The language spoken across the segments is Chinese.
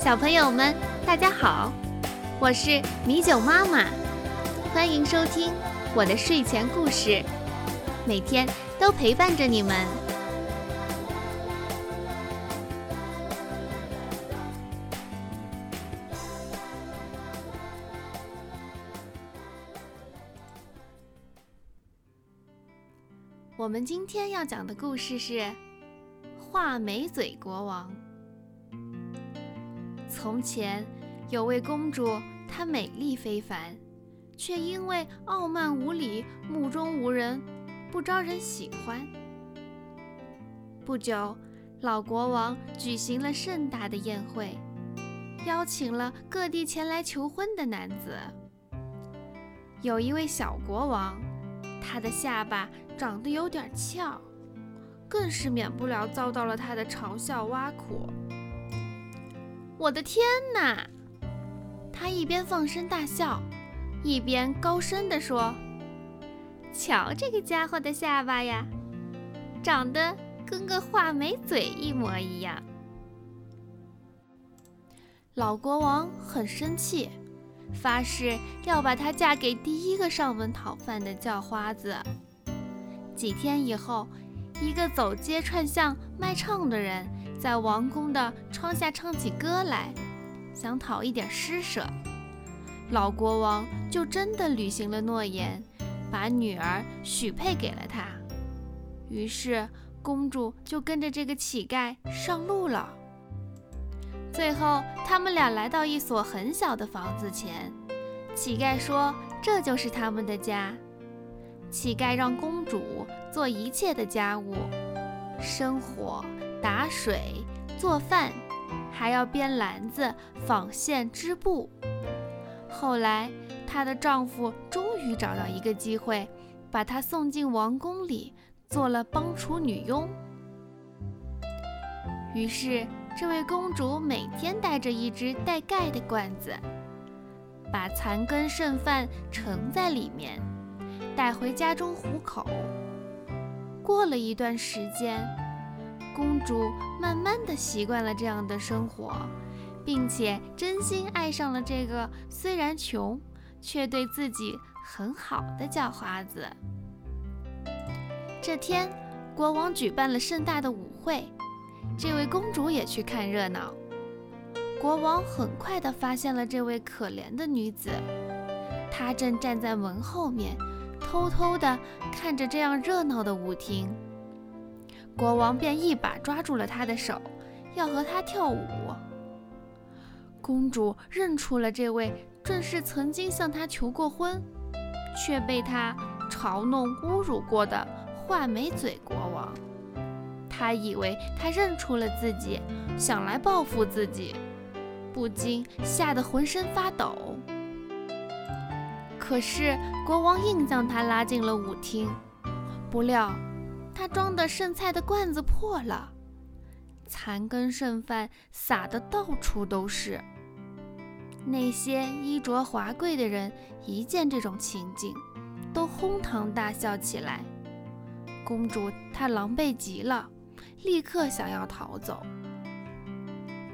小朋友们，大家好，我是米酒妈妈，欢迎收听我的睡前故事，每天都陪伴着你们。我们今天要讲的故事是画眉嘴国王。从前有位公主，她美丽非凡，却因为傲慢无礼、目中无人，不招人喜欢。不久，老国王举行了盛大的宴会，邀请了各地前来求婚的男子。有一位小国王。他的下巴长得有点翘，更是免不了遭到了他的嘲笑挖苦。我的天哪！他一边放声大笑，一边高声地说：“瞧这个家伙的下巴呀，长得跟个画眉嘴一模一样。”老国王很生气。发誓要把她嫁给第一个上门讨饭的叫花子。几天以后，一个走街串巷卖唱的人在王宫的窗下唱起歌来，想讨一点施舍。老国王就真的履行了诺言，把女儿许配给了他。于是，公主就跟着这个乞丐上路了。最后，他们俩来到一所很小的房子前。乞丐说：“这就是他们的家。”乞丐让公主做一切的家务，生火、打水、做饭，还要编篮子、纺线、织布。后来，她的丈夫终于找到一个机会，把她送进王宫里，做了帮厨女佣。于是。这位公主每天带着一只带盖的罐子，把残羹剩饭盛在里面，带回家中糊口。过了一段时间，公主慢慢的习惯了这样的生活，并且真心爱上了这个虽然穷却对自己很好的叫花子。这天，国王举办了盛大的舞会。这位公主也去看热闹。国王很快地发现了这位可怜的女子，她正站在门后面，偷偷地看着这样热闹的舞厅。国王便一把抓住了她的手，要和她跳舞。公主认出了这位正是曾经向她求过婚，却被她嘲弄侮辱过的画眉嘴国王。她以为他认出了自己，想来报复自己，不禁吓得浑身发抖。可是国王硬将她拉进了舞厅，不料他装的剩菜的罐子破了，残羹剩饭撒得到处都是。那些衣着华贵的人一见这种情景，都哄堂大笑起来。公主她狼狈极了。立刻想要逃走，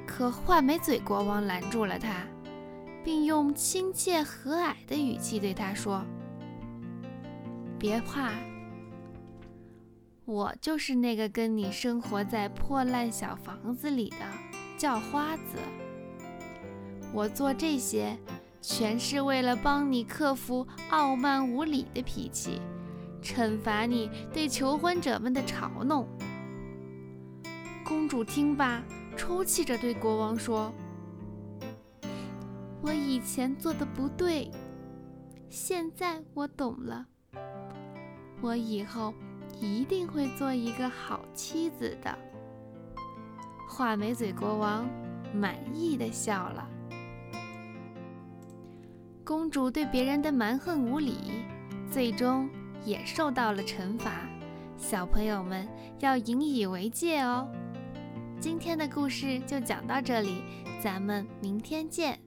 可画眉嘴国王拦住了她，并用亲切和蔼的语气对她说：“别怕，我就是那个跟你生活在破烂小房子里的叫花子。我做这些，全是为了帮你克服傲慢无礼的脾气，惩罚你对求婚者们的嘲弄。”公主听罢，抽泣着对国王说：“我以前做的不对，现在我懂了。我以后一定会做一个好妻子的。”画眉嘴国王满意的笑了。公主对别人的蛮横无理，最终也受到了惩罚。小朋友们要引以为戒哦。今天的故事就讲到这里，咱们明天见。